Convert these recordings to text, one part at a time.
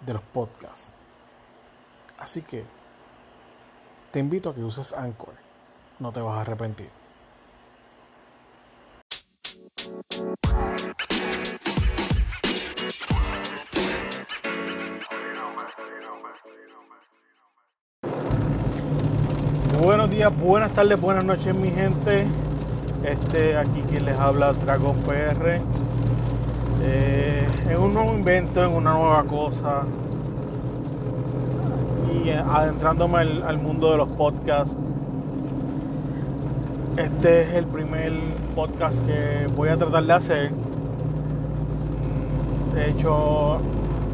de los podcasts. Así que te invito a que uses Anchor. No te vas a arrepentir. Buenos días, buenas tardes, buenas noches mi gente. Este aquí quien les habla Dragon PR eh, en un nuevo invento, en una nueva cosa. Y adentrándome al, mundo de los podcasts. Este es el primer podcast que voy a tratar de hacer. He hecho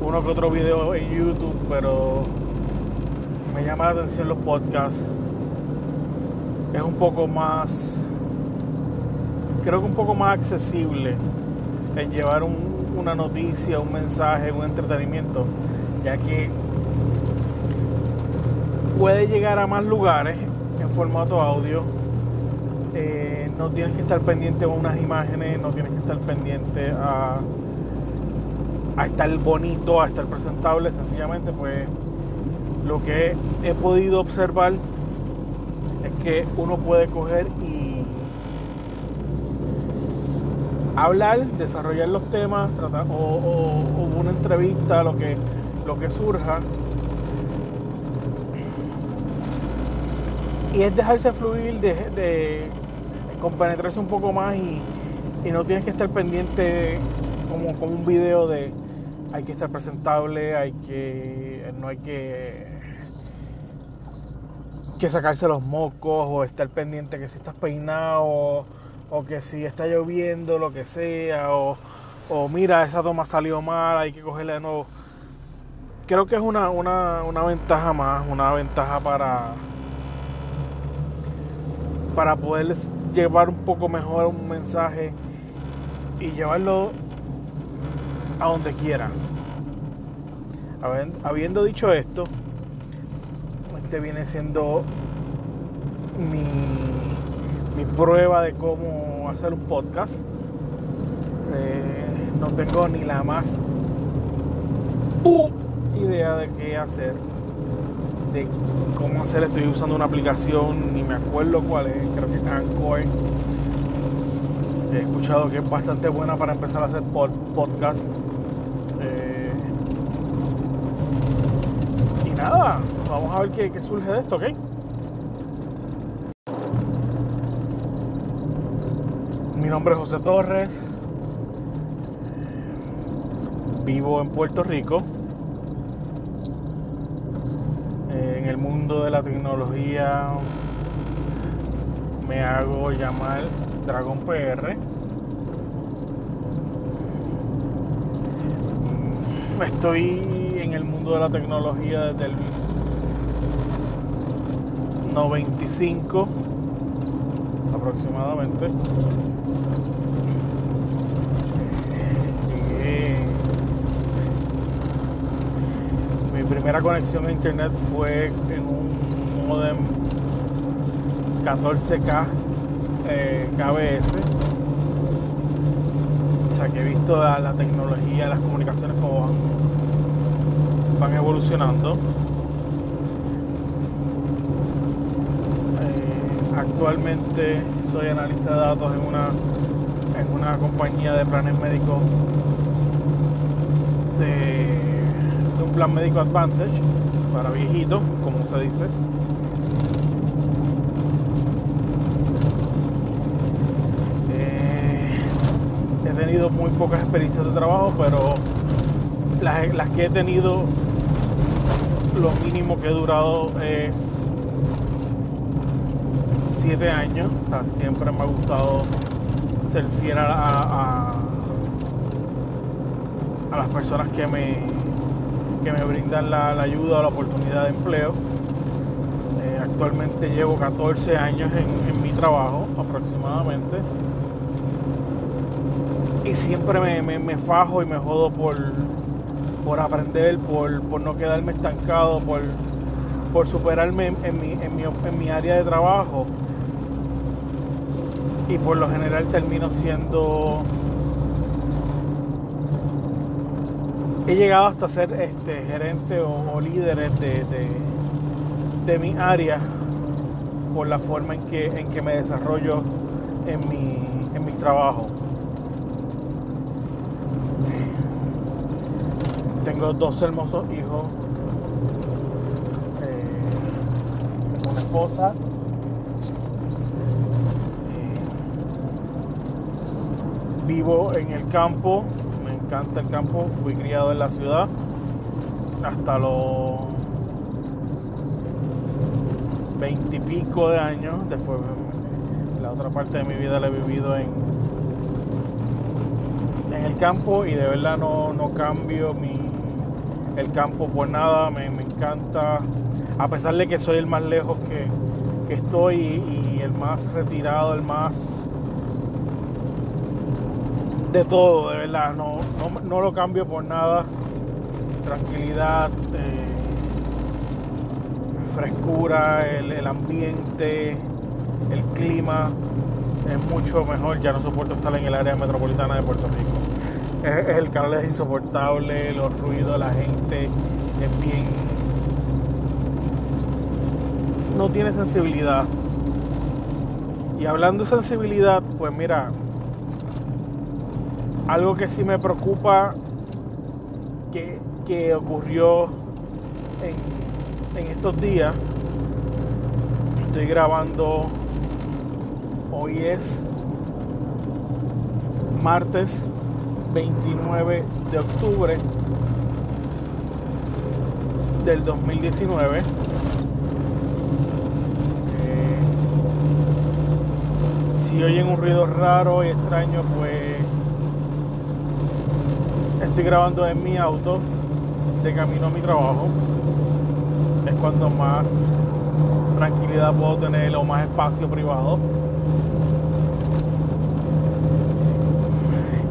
uno que otro video en YouTube, pero me llama la atención los podcasts. Es un poco más, creo que un poco más accesible en llevar una noticia, un mensaje, un entretenimiento, ya que puede llegar a más lugares en formato audio. Eh, no tienes que estar pendiente a unas imágenes, no tienes que estar pendiente a, a estar bonito, a estar presentable, sencillamente pues lo que he podido observar es que uno puede coger y hablar, desarrollar los temas, tratar, o, una entrevista, lo que, lo que surja. Y es dejarse fluir, de, de compenetrarse un poco más y, no tienes que estar pendiente como, como un video de hay que estar presentable, hay que. no hay que que sacarse los mocos o estar pendiente que si estás peinado o que si está lloviendo, lo que sea, o, mira, esa toma salió mal, hay que cogerla de nuevo. Creo que es una, una, ventaja más, una ventaja para, para poder llevar un poco mejor un mensaje y llevarlo a donde quiera. Habiendo dicho esto, este viene siendo mi mi prueba de cómo hacer un podcast. Eh, no tengo ni la más idea de qué hacer, de cómo hacer. Estoy usando una aplicación, ni me acuerdo cuál es, creo que es Anchor. He escuchado que es bastante buena para empezar a hacer podcast. Eh, y nada, vamos a ver qué, qué surge de esto, ¿ok? Mi nombre es José Torres. Vivo en Puerto Rico. En el mundo de la tecnología me hago llamar Dragon PR. Estoy en el mundo de la tecnología desde el 95 aproximadamente. Mi primera conexión a internet fue en un modem 14K eh, KBS. O sea que he visto la, tecnología, las comunicaciones como van evolucionando. Actualmente soy analista de datos en una, en una compañía de planes médicos de, un plan médico Advantage para viejitos, como se dice. Eh, he tenido muy pocas experiencias de trabajo, pero las, las que he tenido, lo mínimo que he durado es años. siempre me ha gustado ser fiel a, a, las personas que me, que me brindan la, ayuda o la oportunidad de empleo. Eh, actualmente llevo 14 años en, mi trabajo aproximadamente. Y siempre me, fajo y me jodo por, por aprender, por, no quedarme estancado, por, por superarme en, mi, en mi área de trabajo. Y por lo general termino siendo he llegado hasta ser este, gerente o, líder de, mi área por la forma en que, en que me desarrollo en, mi, en mis trabajos. Tengo dos hermosos hijos, eh, una esposa. Vivo en el campo. Encanta el campo, fui criado en la ciudad. Hasta los veintipico de años, después la otra parte de mi vida la he vivido en, en el campo. Y de verdad no, cambio mi, el campo por nada, me, encanta, a pesar de que soy el más lejos que, estoy y el más retirado, el más de todo, de verdad, no, no, lo cambio por nada. Tranquilidad, eh, frescura, el, ambiente, el clima es mucho mejor. Ya no soporto estar en el área metropolitana de Puerto Rico. el calor es insoportable, los ruidos, la gente es bien. No tiene sensibilidad. Y hablando de sensibilidad, pues mira, algo que sí me preocupa que, ocurrió en, en estos días. Estoy grabando, hoy es martes 29 de octubre del 2019. Eh, si oyen un ruido raro y extraño, pues estoy grabando en mi auto de camino a mi trabajo. Es cuando más tranquilidad puedo tener o más espacio privado.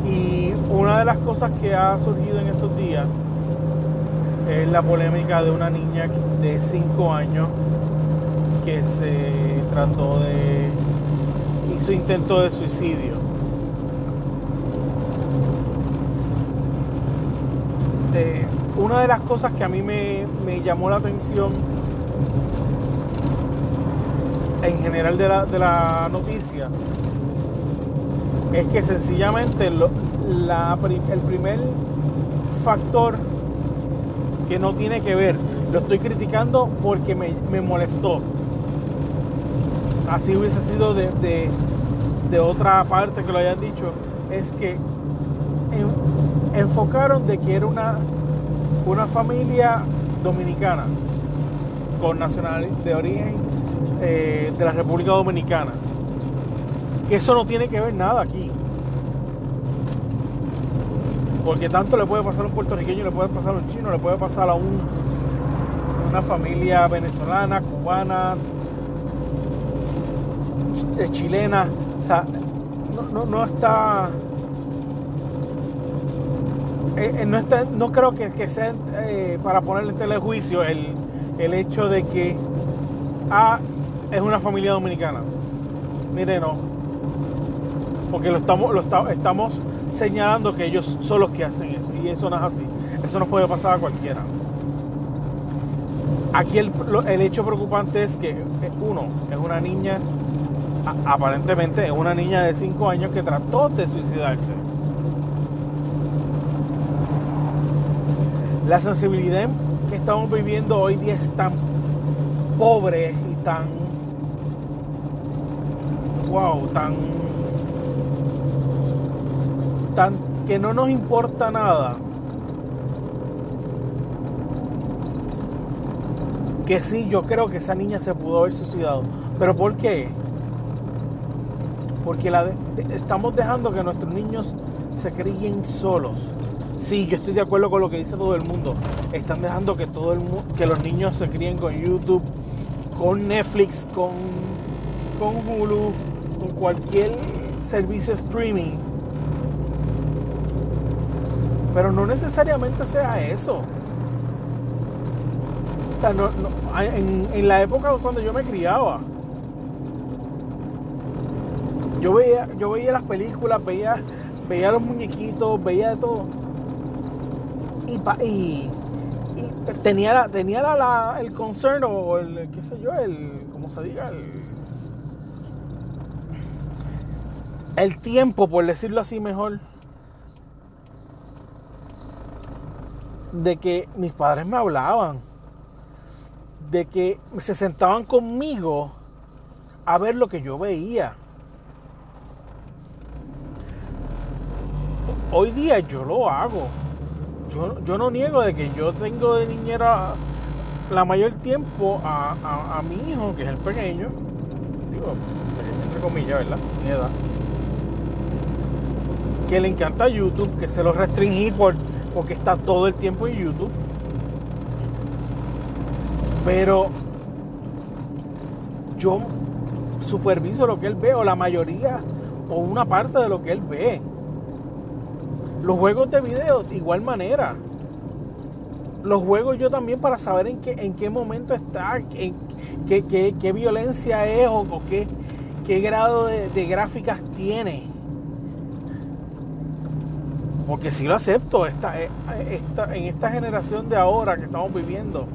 Y una de las cosas que ha surgido en estos días es la polémica de una niña de 5 años que se trató de hizo intento de suicidio una de las cosas que a mí me, llamó la atención en general de la, noticia es que sencillamente el primer factor que no tiene que ver, lo estoy criticando porque me, molestó. Así hubiese sido de, otra parte que lo hayan dicho, es que enfocaron de que era una, una familia dominicana con nacionalidad de origen eh, de la República Dominicana. Eso no tiene que ver nada aquí. Porque tanto le puede pasar a un puertorriqueño, le puede pasar a un chino, le puede pasar a un, una familia venezolana, cubana, chilena. O sea, no está eh, eh, no, creo que, sea eh, para ponerle en telejuicio el, el hecho de que A es una familia dominicana. Mire, no. Porque lo estamos, estamos señalando que ellos son los que hacen eso. Y eso no es así. Eso no puede pasar a cualquiera. Aquí el, el hecho preocupante es que, uno, es una niña, aparentemente es una niña de 5 años que trató de suicidarse La sensibilidad que estamos viviendo hoy día es tan pobre y tan, wow, tan, tan que no nos importa nada. Que sí, yo creo que esa niña se pudo haber suicidado. ¿Pero por qué? Porque la estamos dejando que nuestros niños se críen solos Sí, yo estoy de acuerdo con lo que dice todo el mundo. Están dejando que todo el que los niños se críen con YouTube, con Netflix, con, con Hulu, con cualquier servicio streaming. Pero no necesariamente sea eso. O sea, no, en, en la época cuando yo me criaba, yo veía, yo veía las películas, veía, veía los muñequitos, veía de todo. Y, tenía, la, tenía el concern o el, qué sé yo, el, como se diga, el tiempo, por decirlo así mejor, de que mis padres me hablaban, de que se sentaban conmigo a ver lo que yo veía. hoy día yo lo hago. Yo, no niego de que yo tengo de niñera la mayor tiempo a, mi hijo, que es el pequeño, digo, entre comillas, ¿verdad? Mi edad. Que le encanta YouTube, que se lo restringí por, porque está todo el tiempo en YouTube. Pero yo superviso lo que él ve, o la mayoría, o una parte de lo que él ve. Los juegos de video, de igual manera. Los juego yo también para saber en qué, en qué momento está, en qué, qué, violencia es o, qué, qué, grado de, gráficas tiene. Porque si lo acepto, esta, eh, esta, en esta generación de ahora que estamos viviendo,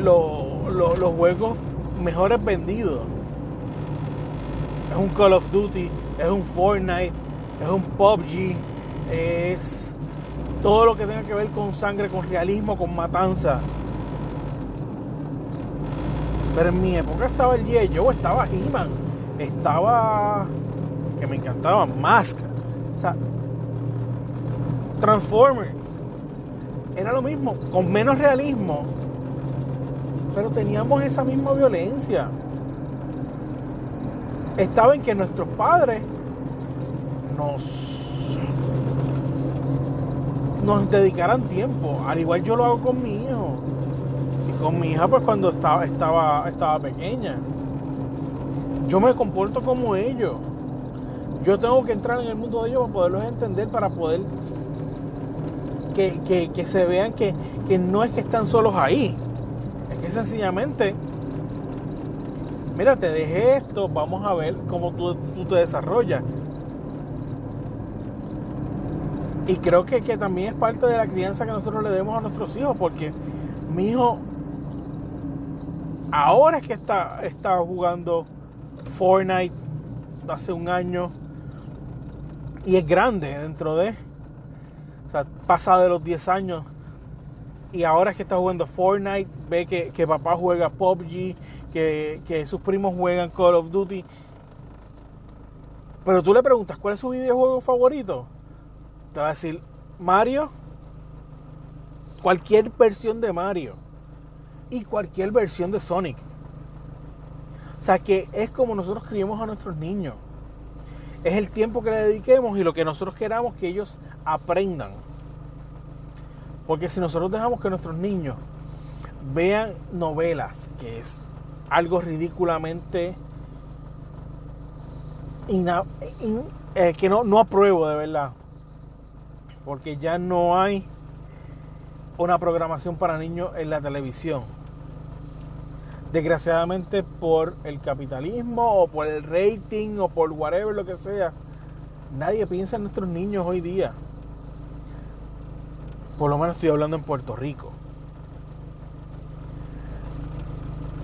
los juegos mejores vendidos es un Call of Duty, es un Fortnite, es un PUBG, es todo lo que tenga que ver con sangre, con realismo, con matanza. Pero en mi época estaba el G.I. Joe, estaba He-Man, estaba. que me encantaba, Mask, o sea, Transformers. Era lo mismo, con menos realismo, pero teníamos esa misma violencia. Estaba en que nuestros padres nos, nos dedicaran tiempo. Al igual yo lo hago con mi hijo. Y con mi hija pues cuando estaba, estaba, estaba pequeña. Yo me comporto como ellos. Yo tengo que entrar en el mundo de ellos para poderlos entender, para poder que, se vean que, no es que están solos ahí. Es que sencillamente, mira, te dejé esto, vamos a ver cómo tú, tú te desarrollas. Y creo que, también es parte de la crianza que nosotros le demos a nuestros hijos, porque mi hijo ahora es que está, está jugando Fortnite hace un año y es grande dentro de, o sea, pasa de los 10 años y ahora es que está jugando Fortnite, ve que, papá juega PUBG, que, que sus primos juegan Call of Duty. Pero tú le preguntas, ¿cuál es su videojuego favorito? Te va a decir Mario, cualquier versión de Mario y cualquier versión de Sonic. O sea que es como nosotros criamos a nuestros niños. Es el tiempo que le dediquemos y lo que nosotros queramos que ellos aprendan. Porque si nosotros dejamos que nuestros niños vean novelas, que es algo ridículamente eh, que no, no apruebo de verdad porque ya no hay una programación para niños en la televisión. Desgraciadamente por el capitalismo o por el rating o por whatever lo que sea, nadie piensa en nuestros niños hoy día. Por lo menos estoy hablando en Puerto Rico.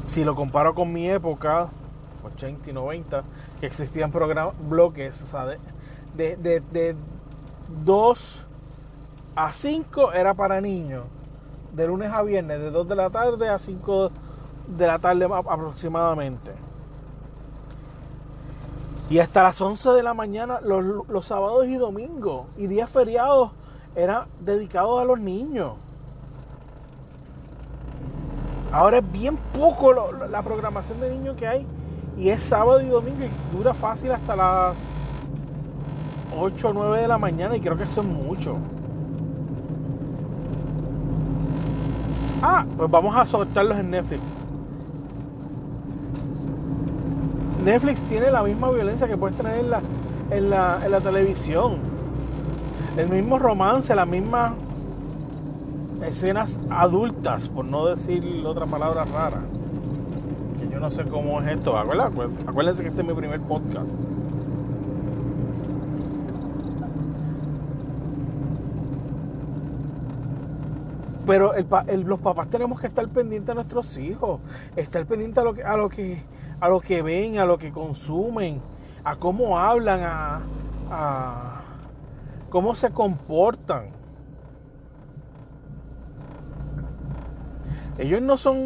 Si lo comparo con mi época, 80 y 90, que existían programas, bloques, o sea, de, de, de dos a 5 era para niños. De lunes a viernes, de 2 de la tarde a 5 de la tarde aproximadamente. Y hasta las 11 de la mañana, los, sábados y domingos y días feriados, eran dedicados a los niños. Ahora es bien poco la programación de niños que hay. Y es sábado y domingo y dura fácil hasta las 8 o 9 de la mañana y creo que eso es mucho. Ah, pues vamos a soltarlos en Netflix. Netflix tiene la misma violencia que puedes tener en la, en la, en la televisión. El mismo romance, las mismas escenas adultas, por no decir otra palabra rara. Que yo no sé cómo es esto. Acuérdense que este es mi primer podcast. Pero los papás tenemos que estar pendientes a nuestros hijos, estar pendientes a lo que, a lo que, a lo que ven, a lo que consumen, a cómo hablan, a, a cómo se comportan. Ellos no son,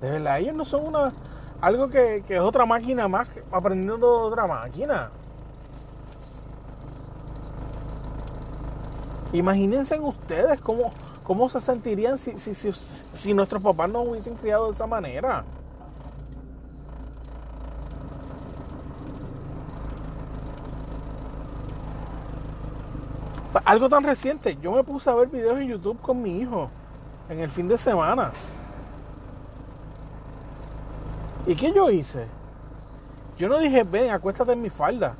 de verdad, ellos no son una, algo que, es otra máquina más aprendiendo otra máquina. Imagínense ustedes cómo, cómo se sentirían si, si, si, nuestros papás no hubiesen criado de esa manera. Algo tan reciente, yo me puse a ver videos en YouTube con mi hijo en el fin de semana. ¿Y qué yo hice? Yo no dije, ven, acuéstate en mi falda.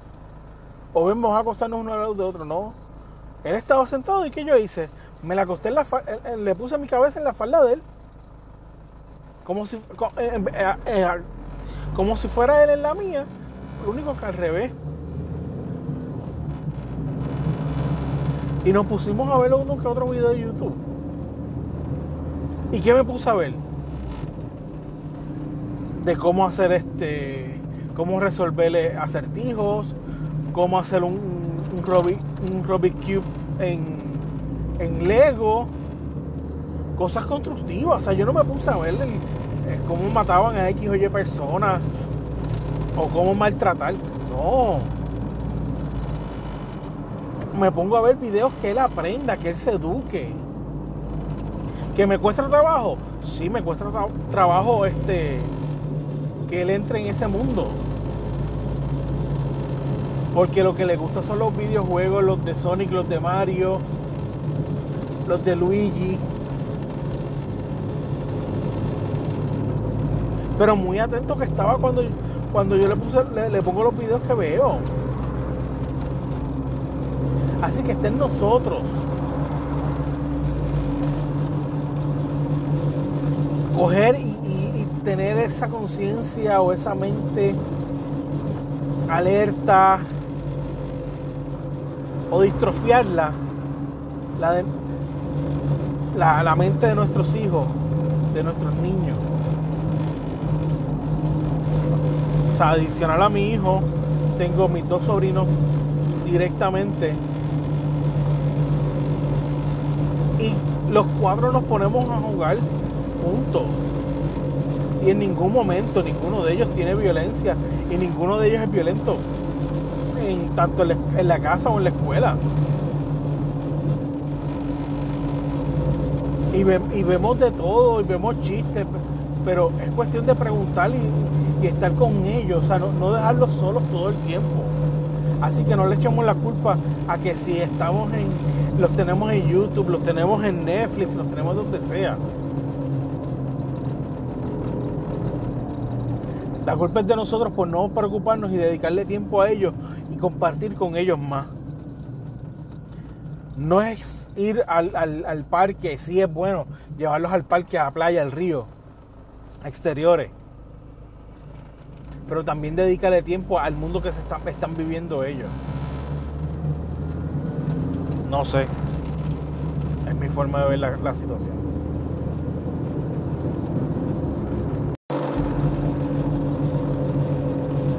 O ven, vamos a acostarnos uno al lado de otro. No. Él estaba sentado y ¿qué yo hice? Me la acosté en la le puse mi cabeza en la falda de él. Como si, eh, eh, eh, como si fuera él en la mía. Lo único que al revés. Y nos pusimos a ver uno que otro video de YouTube. ¿Y qué me puse a ver? De cómo hacer este. cómo resolverle acertijos, cómo hacer un, un, Rubik, Cube en, en Lego, cosas constructivas. O sea, yo no me puse a ver cómo mataban a X o Y personas o cómo maltratar. No. Me pongo a ver videos que él aprenda, que él se eduque. ¿Que me cuesta trabajo? Sí, me cuesta trabajo este que él entre en ese mundo. Porque lo que le gusta son los videojuegos, los de Sonic, los de Mario, los de Luigi. Pero muy atento que estaba cuando, cuando yo le, puse, le, pongo los videos que veo. Así que estén nosotros. Coger y tener esa conciencia o esa mente alerta, o distrofiarla, la, la, mente de nuestros hijos, de nuestros niños. O sea, adicional a mi hijo, tengo mis dos sobrinos directamente. Y los cuatro nos ponemos a jugar juntos. Y en ningún momento ninguno de ellos tiene violencia y ninguno de ellos es violento tanto en la casa o en la escuela. Y, vemos de todo, y vemos chistes, pero es cuestión de preguntar y, estar con ellos, o sea, no, dejarlos solos todo el tiempo. Así que no le echemos la culpa a que si estamos en, los tenemos en YouTube, los tenemos en Netflix, los tenemos donde sea. La culpa es de nosotros por no preocuparnos y dedicarle tiempo a ellos y compartir con ellos más. No es ir al, parque, sí es bueno llevarlos al parque, a la playa, al río, a exteriores. Pero también dedicarle tiempo al mundo que se están viviendo ellos. No sé. Es mi forma de ver la situación.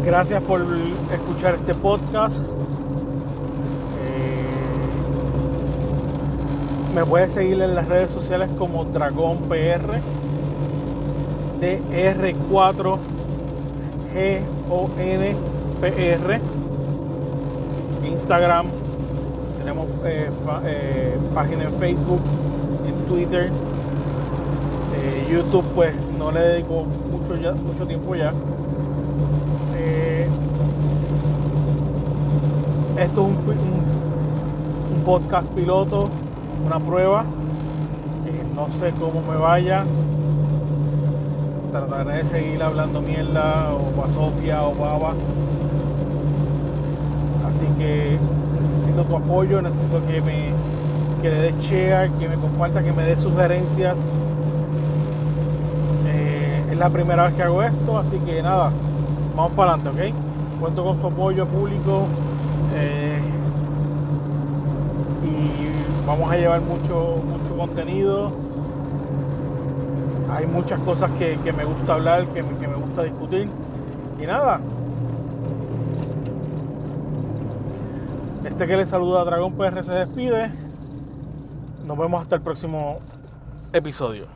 Gracias por escuchar este podcast. Eh, me puedes seguir en las redes sociales como Dragón PR, DR4 GONPR, Instagram, tenemos eh, eh, página en Facebook, en Twitter, YouTube, pues no le dedico mucho, ya, mucho tiempo ya Esto es un, podcast piloto, una prueba. no sé cómo me vaya. Trataré de seguir hablando mierda o Sofía o baba. Así que necesito tu apoyo, necesito que me que le des share, que me comparta, que me dé sugerencias. Eh, es la primera vez que hago esto, así que nada, vamos para adelante, ¿ok? Cuento con su apoyo público. Eh, y vamos a llevar mucho, mucho contenido. Hay muchas cosas que, me gusta hablar, que, que me gusta discutir. Y nada, Este que le saluda a Dragón PR se despide. Nos vemos hasta el próximo episodio.